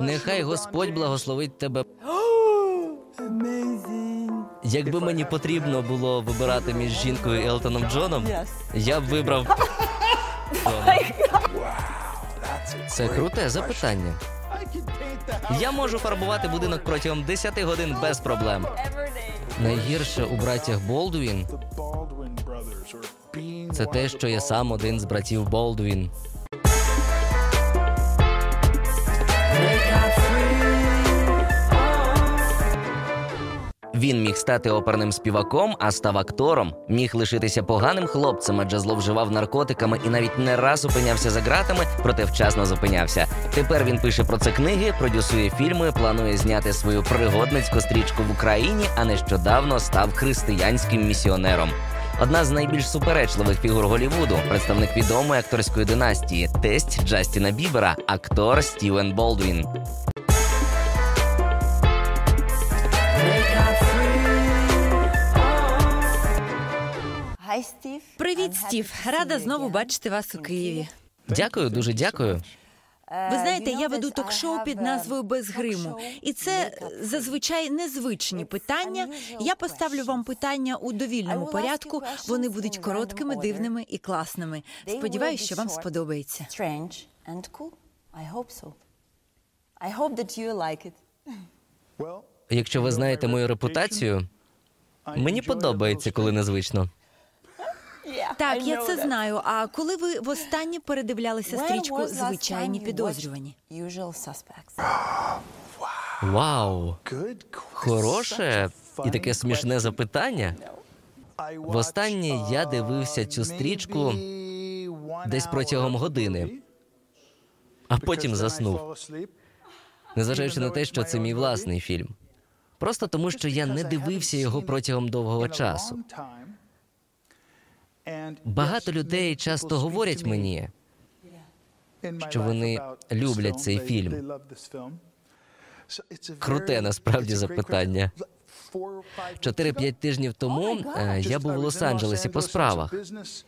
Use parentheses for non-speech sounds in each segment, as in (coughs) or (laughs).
Нехай Господь благословить тебе. Якби мені потрібно було вибирати між жінкою і Елтоном Джоном, я б вибрав. Це круте запитання. Я можу фарбувати будинок протягом 10 годин без проблем. Найгірше у братях Болдуін це те, що я сам один з братів Болдуін. Він міг стати оперним співаком, а став актором. Міг лишитися поганим хлопцем, адже зловживав наркотиками і навіть не раз опинявся за ґратами, проте вчасно зупинявся. Тепер він пише про це книги, продюсує фільми, планує зняти свою пригодницьку стрічку в Україні, а нещодавно став християнським місіонером. Одна з найбільш суперечливих фігур Голівуду, представник відомої акторської династії, тесть Джастіна Бібера, актор Стівен Болдвін. Привіт, Стів. Рада знову бачити вас у Києві. Дякую, дуже дякую. Ви знаєте, я веду ток-шоу під назвою Без гриму, і це зазвичай незвичні питання. Я поставлю вам питання у довільному порядку. Вони будуть короткими, дивними і класними. Сподіваюсь, що вам сподобається. Якщо ви знаєте мою репутацію, мені подобається, коли незвично. Так, я це знаю. А коли ви востаннє передивлялися стрічку Звичайні підозрювані? Вау! Хороше і таке смішне запитання. Востаннє я дивився цю стрічку десь протягом години, а потім заснув, незважаючи на те, що це мій власний фільм. Просто тому, що я не дивився його протягом довгого часу. Багато людей часто говорять мені, що вони люблять цей фільм. Круте насправді запитання. 4-5 тижнів тому е, я був в Лос-Анджелесі по справах,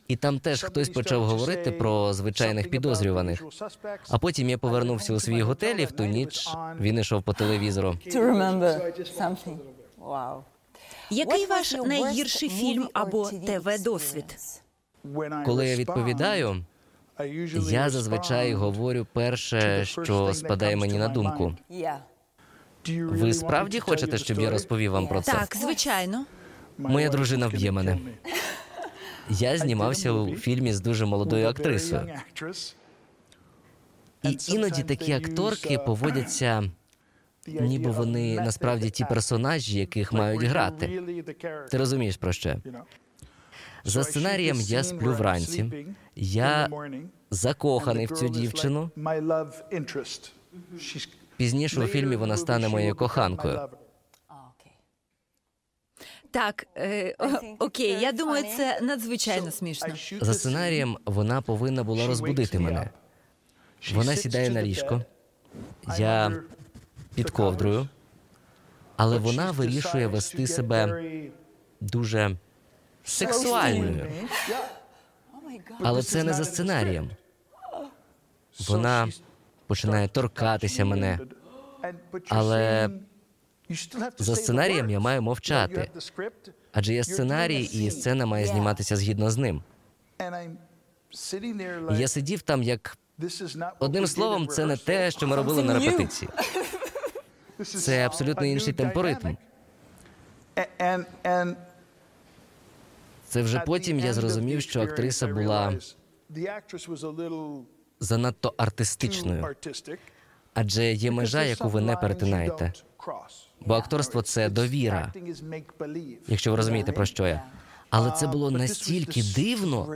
і там теж хтось почав говорити про звичайних підозрюваних. А потім я повернувся у свій готель, і в ту ніч він ішов по телевізору. Wow. Який ваш найгірший фільм або ТВ досвід? Коли я відповідаю, я зазвичай говорю перше, що спадає мені на думку. Ви справді хочете, щоб я розповів вам про це? Так, звичайно. Моя дружина вб'є мене. (laughs) Я знімався у фільмі з дуже молодою актрисою. І іноді такі акторки поводяться, ніби вони насправді ті персонажі, яких мають грати. Ти розумієш про що? За сценарієм я сплю вранці. Я закоханий в цю дівчину. Пізніше у фільмі вона стане моєю коханкою. Так, е, о- окей, я думаю, це надзвичайно смішно. За сценарієм вона повинна була розбудити мене. Вона сідає на ліжко, я під ковдрою, але вона вирішує вести себе дуже сексуальною. Oh. Але це не за сценарієм. Вона починає торкатися мене. Але За сценарієм я маю мовчати, адже є сценарій, і сцена має зніматися згідно з ним. І я сидів там як одним словом, це не те, що ми робили на репетиції. Це абсолютно інший темпоритм. Це вже потім я зрозумів, що актриса була занадто артистичною, адже є межа, яку ви не перетинаєте. Бо акторство це довіра, якщо ви розумієте про що я. Але це було настільки дивно,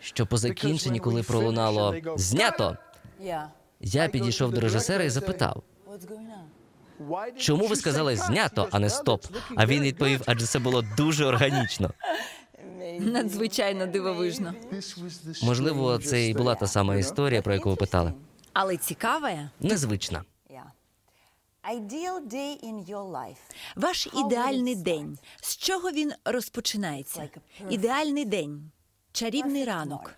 що по закінченні, коли пролунало знято, я підійшов до режисера і запитав? Чому ви сказали знято, а не стоп? А він відповів, адже це було дуже органічно. Надзвичайно дивовижно. Можливо, це і була та сама історія, про яку ви питали. Але цікаве, Незвична. Ваш ідеальний день. З чого він розпочинається? Ідеальний день, чарівний ранок.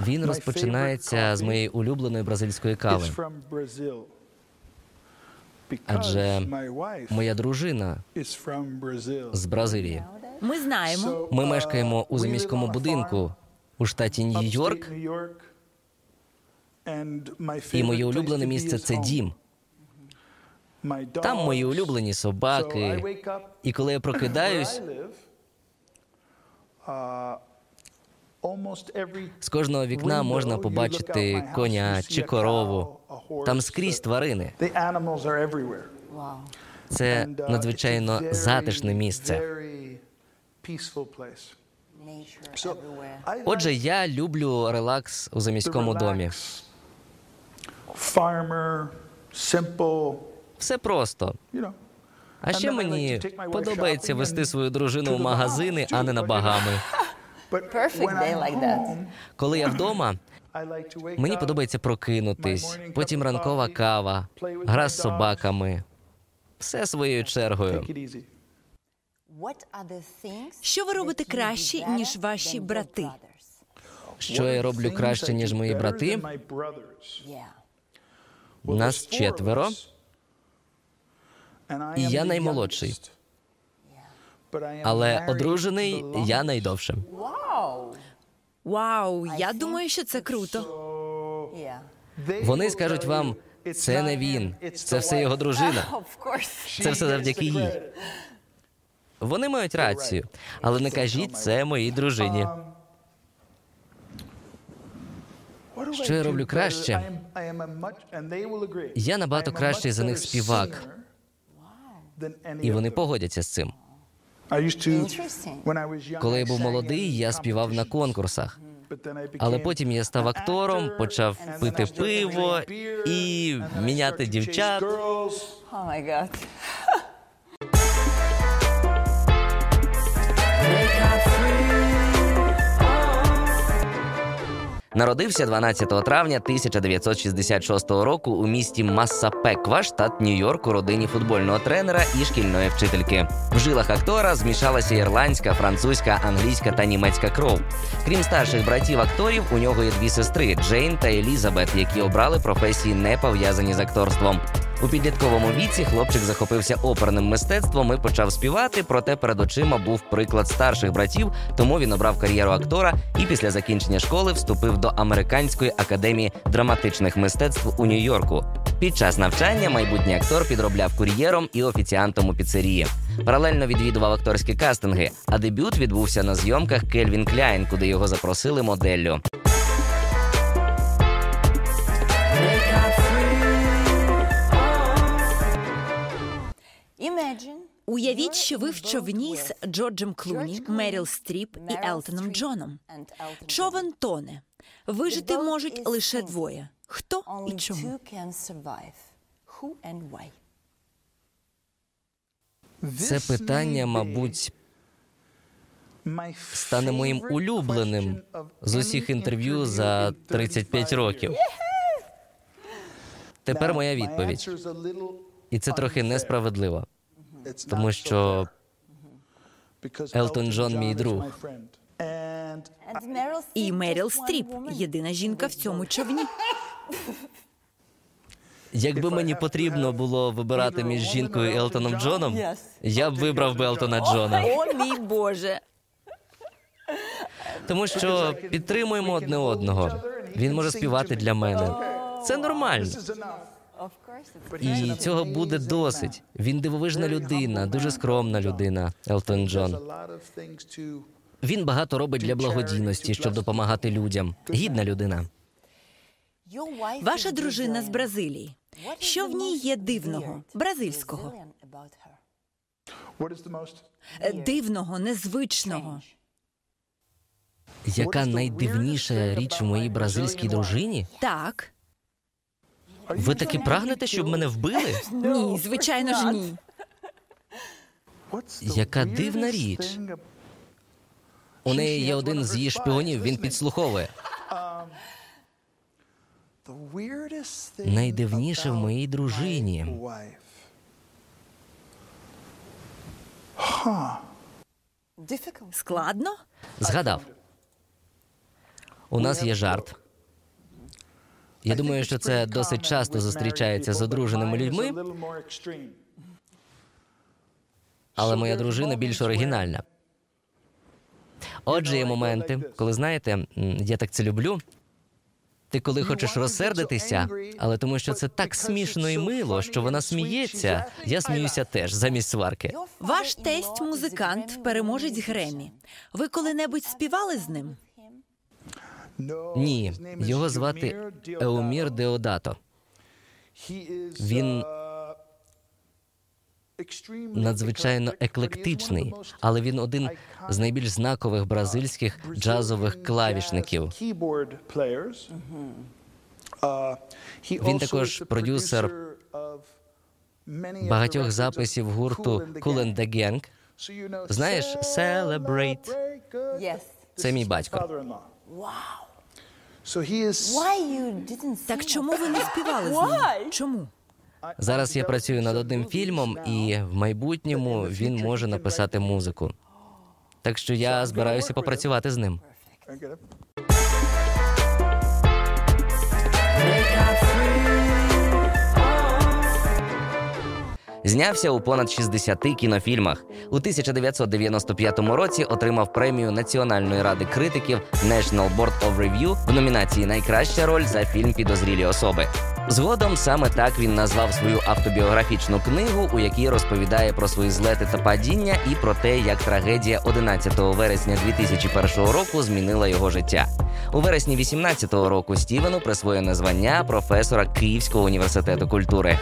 Він розпочинається з моєї улюбленої бразильської кави. Адже Моя дружина з Бразилії. Ми знаємо. Ми мешкаємо у заміському будинку у штаті Нью-Йорк, і моє улюблене місце це дім. Там мої улюблені собаки. І коли я прокидаюсь, (coughs) з кожного вікна можна побачити коня чи корову. Там скрізь тварини. Wow. Це uh, надзвичайно затишне місце. Отже, я люблю релакс у заміському домі. Farmer, simple, Все просто. А ще мені подобається вести свою дружину в магазини, а не на багами. But Perfect day like that. Коли я вдома, I like to wake мені подобається прокинутись, потім ранкова кава, гра з собаками. Все своєю чергою. Що ви робите краще, ніж ваші брати? Що я роблю краще, I ніж мої брати? Нас четверо, і я наймолодший. Але одружений я найдовше. Wow. Вау, я думаю, що це круто. Вони скажуть вам, це не він, це все його дружина. (laughs) Це все завдяки їй. Вони мають рацію, але не кажіть це моїй дружині. Um, Що я роблю краще? Я набагато кращий за них співак. І вони погодяться з цим. Коли I я був молодий, я співав на конкурсах. Але потім я став актором, почав пити пиво і міняти дівчат. girls. Oh Народився 12 травня 1966 року у місті Массапеква, штат Нью-Йорк, у родині футбольного тренера і шкільної вчительки. В жилах актора змішалася ірландська, французька, англійська та німецька кров. Крім старших братів акторів, у нього є дві сестри Джейн та Елізабет, які обрали професії, не пов'язані з акторством. У підлітковому віці хлопчик захопився оперним мистецтвом і почав співати, проте перед очима був приклад старших братів, тому він обрав кар'єру актора і після закінчення школи вступив до Американської академії драматичних мистецтв у Нью-Йорку. Під час навчання майбутній актор підробляв кур'єром і офіціантом у піцерії. Паралельно відвідував акторські кастинги, а дебют відбувся на зйомках Кельвін Кляйн, куди його запросили моделлю. Уявіть, що ви в човні з Джорджем Клуні, Меріл Стріп і Елтоном Джоном. Човен тоне. Вижити можуть лише двоє. Хто і чому? Це питання, мабуть, стане моїм улюбленим з усіх інтерв'ю за in 35 років. Тепер моя відповідь. І це трохи несправедливо, тому що Елтон Джон мій друг. І Меріл Стріп єдина жінка в цьому човні. якби мені потрібно було вибирати між жінкою і Елтоном Джоном, я б вибрав би Елтона Джона. О, мій Боже! Тому що підтримуємо одне одного. Він може співати для мене. Це нормально. І цього буде досить. Він дивовижна людина, дуже скромна людина. Елтон Джон. Він багато робить для благодійності, щоб допомагати людям. Гідна людина. Ваша дружина з Бразилії. Що в ній є дивного, бразильського, дивного, незвичного? Яка найдивніша річ в моїй бразильській дружині? Так, Ви таки прагнете, щоб мене вбили? ні, звичайно ж ні. Яка дивна річ. У неї є один з її шпіонів, він підслуховує. Найдивніше в моїй дружині. Складно? Згадав. У нас є жарт. Я думаю, що це досить часто зустрічається з одруженими людьми, але моя дружина більш оригінальна. Отже, є моменти, коли знаєте, я так це люблю. Ти коли хочеш розсердитися, але тому що це так смішно і мило, що вона сміється, я сміюся теж замість сварки. Ваш тесть музикант, переможець Гремі. Ви коли-небудь співали з ним? Ні, його звати Еумір Деодато. Він надзвичайно еклектичний, але він один з найбільш знакових бразильських джазових клавішників. Він також продюсер Багатьох записів гурту Cool and the Gang. Знаєш, Celebrate. Yes. Це мій батько. Sing Так чому ви не співали з ним? Чому? Зараз я працюю над одним фільмом, і в майбутньому він може написати музику. Так що я збираюся попрацювати з ним. Знявся у понад 60 кінофільмах. У 1995 році отримав премію Національної ради критиків National Board of Review в номінації Найкраща роль за фільм Підозрілі особи. Згодом саме так він назвав свою автобіографічну книгу, у якій розповідає про свої злети та падіння і про те, як трагедія 11 вересня 2001 року змінила його життя. У вересні 2018 року Стівену присвоєно звання професора Київського університету культури.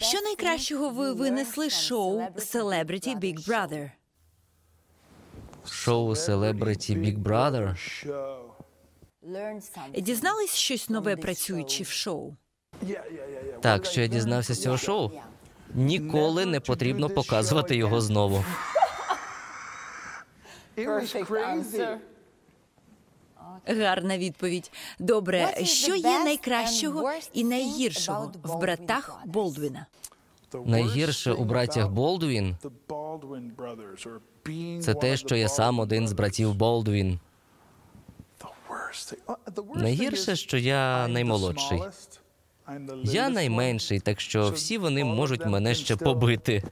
Що найкращого ви винесли з шоу Celebrity Big Brother? Шоу Celebrity Big Brother. Дізнались щось нове, працюючи в шоу? Так, що я дізнався з цього шоу. Ніколи не потрібно показувати його знову. (laughs) Perfect answer. Гарна відповідь. Добре, що є найкращого і найгіршого в братах? Болдвіна? Найгірше у братях Болдуін це те, що я сам один з братів Болдуін. Найгірше, що я наймолодший. Я найменший, так що всі вони можуть мене ще побити.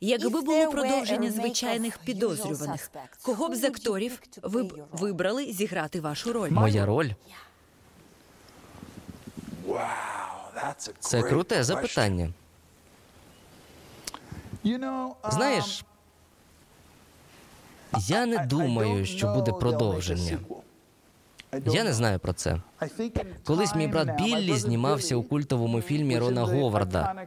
Якби було продовження звичайних підозрюваних, кого б з акторів ви б вибрали зіграти вашу роль? Моя роль це круте запитання. Знаєш, я не думаю, що буде продовження. Я не знаю про це. Колись мій брат Біллі знімався у культовому фільмі Рона Говарда.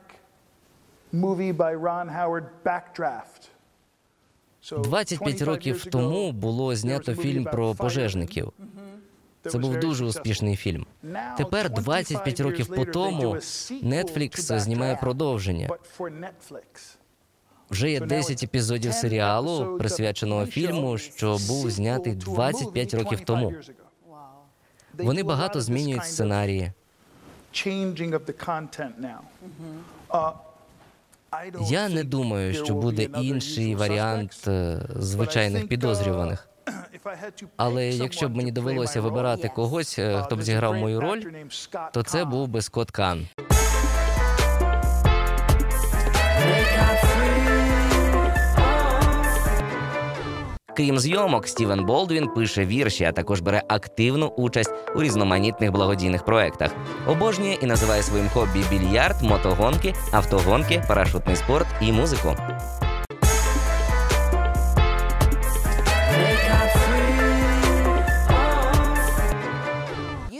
25 років тому було знято фільм про пожежників. Це був дуже успішний фільм. Тепер, 25 років по тому, Netflix знімає продовження. Вже є 10 епізодів серіалу, присвяченого фільму, що був знятий 25 років тому. Вони багато змінюють сценарії. Я не думаю, що буде інший варіант е, звичайних підозрюваних. Але якщо б мені довелося вибирати когось, е, хто б зіграв мою роль, то це був би Скотт Кан. Крім зйомок, Стівен Болдвін пише вірші, а також бере активну участь у різноманітних благодійних проектах. Обожнює і називає своїм хобі більярд, мотогонки, автогонки, парашутний спорт і музику.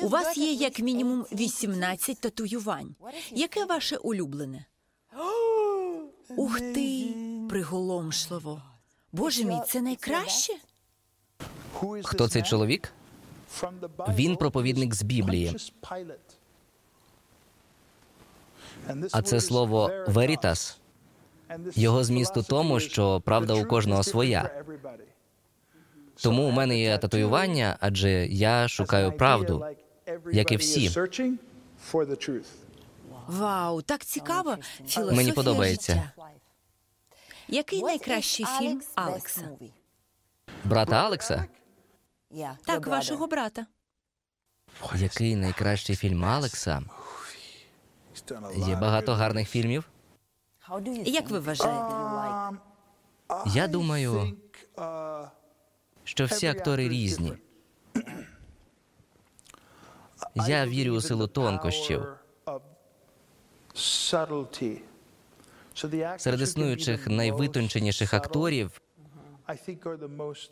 У вас є як мінімум 18 татуювань. Яке ваше улюблене? Ух ти, приголомшливо. Боже мій, це найкраще? Хто цей чоловік? Він проповідник з Біблії. А це слово «veritas». Його зміст у тому, що правда у кожного своя. Тому у мене є татуювання, адже я шукаю правду. як і всі. Вау, так цікаво. Філософія Мені подобається. життя. Який найкращий фільм Алекса? Брата Алекса? Так, вашого брата. Який найкращий фільм Алекса? Є багато гарних фільмів. Як ви вважаєте? Я думаю, що всі актори різні. Я вірю у силу тонкощів. Серед існуючих найвитонченіших акторів,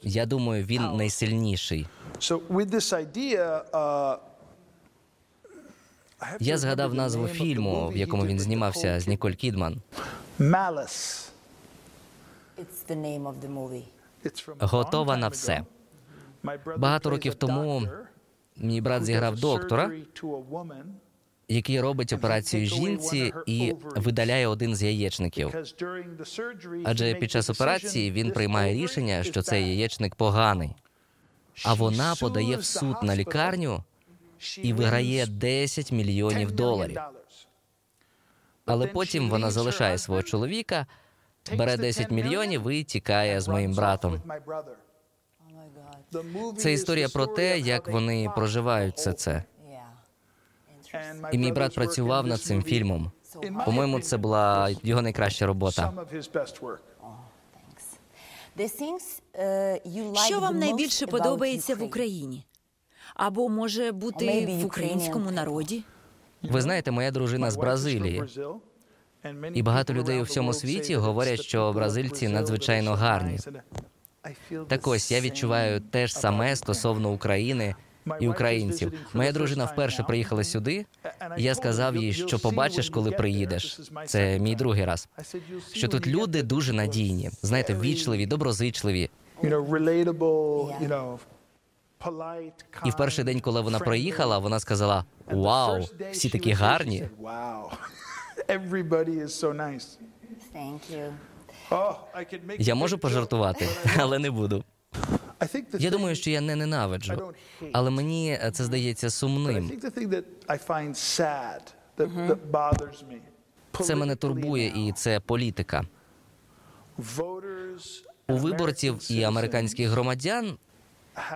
я думаю, він найсильніший. Я згадав назву фільму, в якому він знімався з Ніколь Кідман. Готова на все. Багато років тому мій брат зіграв доктора, який робить операцію жінці і видаляє один з яєчників. Адже під час операції він приймає рішення, що цей яєчник поганий. А вона подає в суд на лікарню і виграє wins 10 $10 мільйонів доларів. Але потім вона залишає свого чоловіка, бере the 10 $10 мільйонів і тікає з моїм братом. Це історія про те, як вони проживають все це. І мій брат працював над цим фільмом. По-моєму, це була його найкраща робота. Що вам найбільше подобається в Україні? Або може бути в українському народі? Ви знаєте, моя дружина з Бразилії. І багато людей у всьому світі говорять, що бразильці надзвичайно гарні. Так ось я відчуваю те ж саме стосовно України і українців. Моя дружина вперше приїхала сюди. і Я сказав їй, що побачиш, коли приїдеш. Це мій другий раз. Що тут люди дуже надійні, знаєте, very, ввічливі, доброзичливі. І в перший день, коли вона приїхала, вона сказала: Вау, всі такі гарні. (laughs) Oh, Я можу пожартувати, (laughs) але не буду. Я думаю, що я не ненавиджу, але мені це здається сумним. Це мене турбує, і це політика. У виборців і американських громадян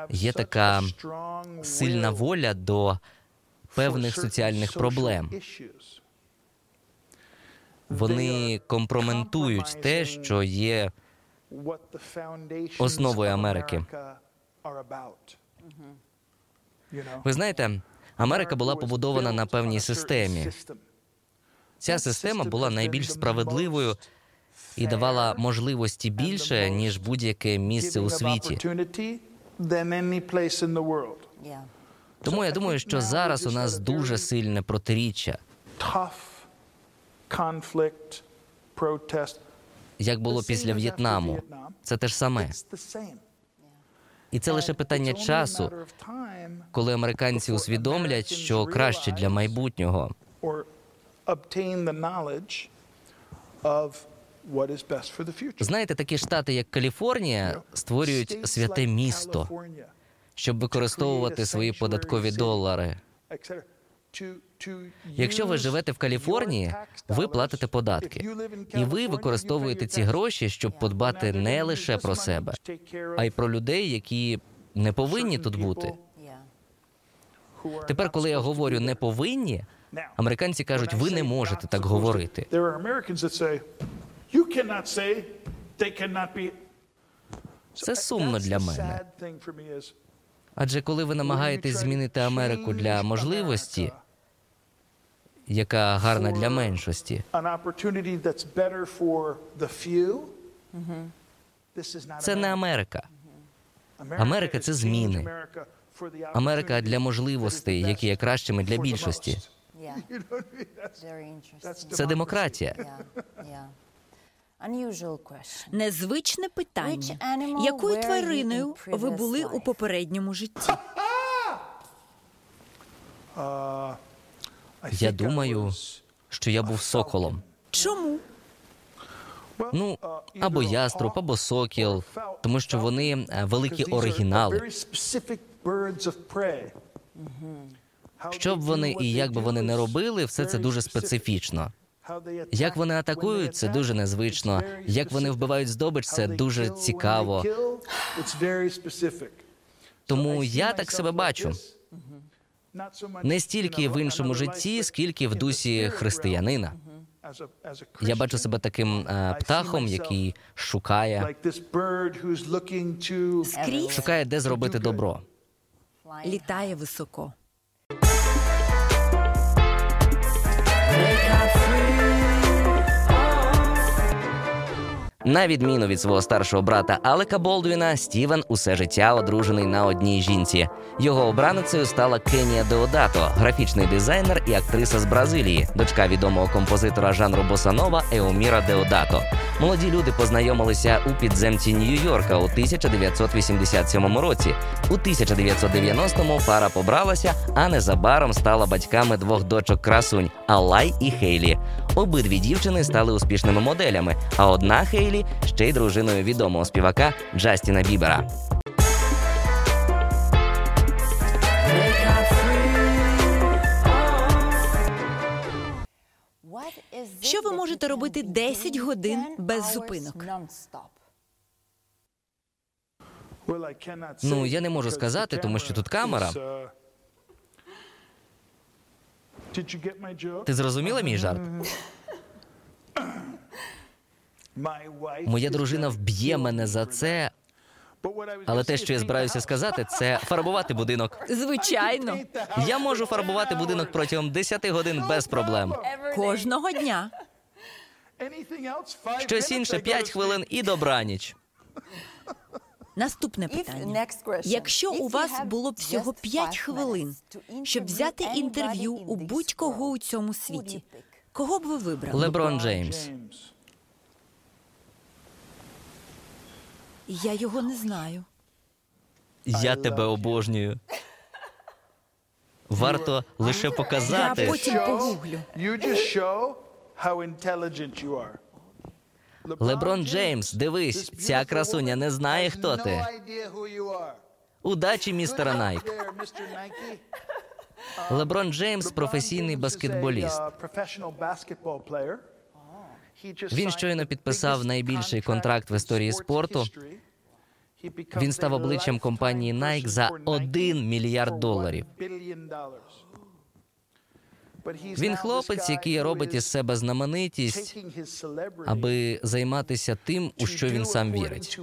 є така сильна воля до певних соціальних проблем. Вони компроментують те, що є Основою Америки. America are about. You know? Ви знаєте, Америка була побудована на певній системі. Ця система була найбільш справедливою і давала можливості більше ніж будь-яке місце у світі. Тому я думаю, що зараз у нас дуже сильне протиріччя. Як було після В'єтнаму. Це те ж саме. І це лише питання часу, коли американці усвідомлять, що краще для майбутнього. Знаєте, такі штати, як Каліфорнія, створюють святе місто, щоб використовувати свої податкові долари. Якщо ви живете в Каліфорнії, ви платите податки, і ви використовуєте ці гроші, щоб подбати не лише про себе, а й про людей, які не повинні тут бути. Тепер, коли я говорю не повинні, американці кажуть, ви не можете так говорити. Це сумно для мене. Адже коли ви намагаєтесь змінити Америку для можливості, яка гарна для меншості, це не. Америка. Америка це зміни. Америка для можливостей, які є кращими для більшості. Це демократія. Незвичне питання. Якою твариною ви були у попередньому житті? Я думаю, що я був соколом. Чому? Ну, або яструб, або сокіл, тому що вони е, великі оригінали. Що б вони і як би вони не робили, все це дуже специфічно. Як вони атакують, це дуже незвично. Як вони вбивають здобич, це дуже цікаво. Тому я так себе бачу. Не стільки в іншому житті, скільки в дусі християнина. Я бачу себе таким е, птахом, який шукає, Скрізь шукає, де зробити добро. літає високо. На відміну від свого старшого брата Алека Болдвіна, Стівен усе життя одружений на одній жінці. Його обраницею стала Кенія Деодато, графічний дизайнер і актриса з Бразилії, дочка відомого композитора жанру босанова Еоміра Деодато. Молоді люди познайомилися у підземці Нью-Йорка у 1987 році. У 1990-му пара побралася, а незабаром стала батьками двох дочок красунь Алай і Хейлі. Обидві дівчини стали успішними моделями, а одна Хейлі ще й дружиною відомого співака Джастіна Бібера. Що ви можете робити 10 годин без зупинок? Ну, я не можу сказати, тому що тут камера. Ти зрозуміла мій жарт? Моя дружина вб'є мене за це, але те, що я збираюся сказати, це фарбувати будинок. Звичайно, Я можу фарбувати будинок протягом 10 годин без проблем. кожного дня. Щось інше 5 хвилин і добраніч. Наступне питання. Якщо у вас було б всього 5 хвилин, щоб взяти інтерв'ю у будь-кого у цьому світі, кого б ви вибрали? Леброн Джеймс. Я його не знаю. Я тебе обожнюю. Варто лише Я показати. потім погуглю. Леброн Джеймс, дивись, ця красуня не знає, хто ти. Удачі, містера Найк. Леброн Джеймс професійний баскетболіст. Він щойно підписав найбільший контракт в історії спорту. Він став обличчям компанії Nike за person 1 мільярд доларів. $1 billion dollars. But he's Він хлопець, який робить із себе знаменитість, аби займатися тим, у що він сам вірить.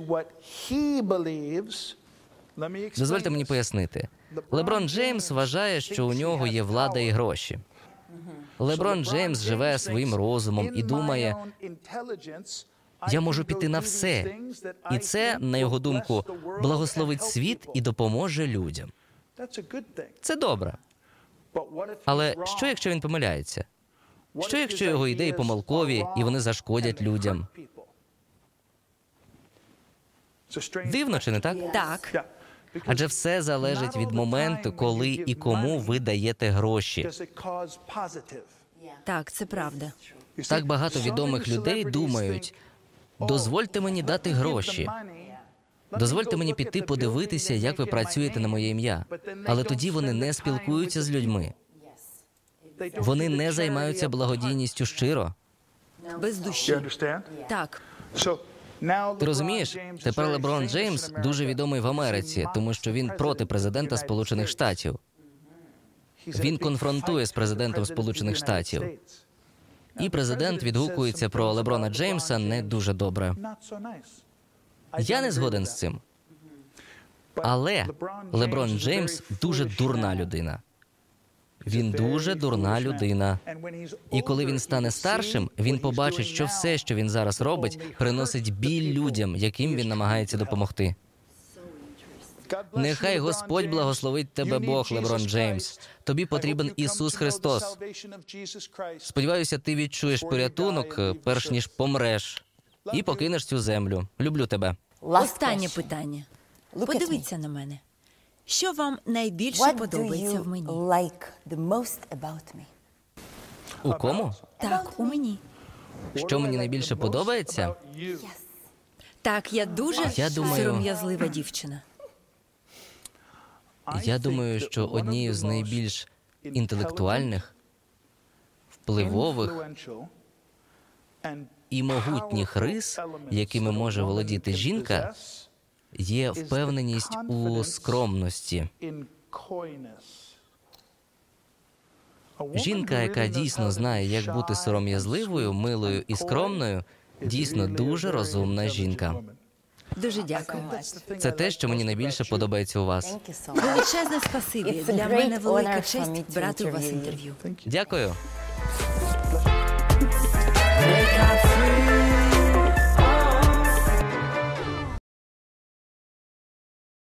Дозвольте мені пояснити. Леброн Джеймс вважає, що у нього є влада і гроші. Леброн Джеймс живе своїм розумом і думає, я можу піти на все. І це, на його думку, благословить світ і допоможе людям. Це добре. Але що, якщо він помиляється? Що, якщо його ідеї помилкові і вони зашкодять людям? Дивно чи не так? Так, Адже все залежить від моменту, коли і кому ви даєте гроші. так, це правда. Так багато відомих людей думають: дозвольте мені дати гроші. Дозвольте мені піти подивитися, як ви працюєте на моє ім'я. Але тоді вони не спілкуються з людьми. Вони не займаються благодійністю щиро. Без душі. Так, Ти розумієш? Тепер Леброн Джеймс дуже відомий в Америці, тому що він проти президента Сполучених Штатів. Він конфронтує з президентом Сполучених Штатів. І президент відгукується про Леброна Джеймса не дуже добре. Я не згоден з цим. Але Леброн Джеймс дуже дурна людина. Він дуже дурна людина. І коли він стане старшим, він побачить, що все, що він зараз робить, приносить біль людям, яким він намагається допомогти. Нехай Господь благословить тебе Бог, Леброн Джеймс. Тобі потрібен Ісус Христос. Сподіваюся, ти відчуєш порятунок, перш ніж помреш, і покинеш цю землю. Люблю тебе. останнє питання. Подивіться на мене. Що вам найбільше What подобається в мені? like the most about me? У кому? Так, у мені. Що мені найбільше подобається? Так, я дуже Я думаю- сором'язлива дівчина. Я думаю, що однією з найбільш інтелектуальних, впливових і могутніх рис, якими може володіти жінка, є впевненість у скромності. Жінка, яка дійсно знає, як бути сором'язливою, милою і скромною, дійсно дуже розумна жінка. Дуже дякую. Це те, що мені найбільше подобається у вас. Величезне спасибі. Для мене велика честь брати у вас інтерв'ю. Дякую.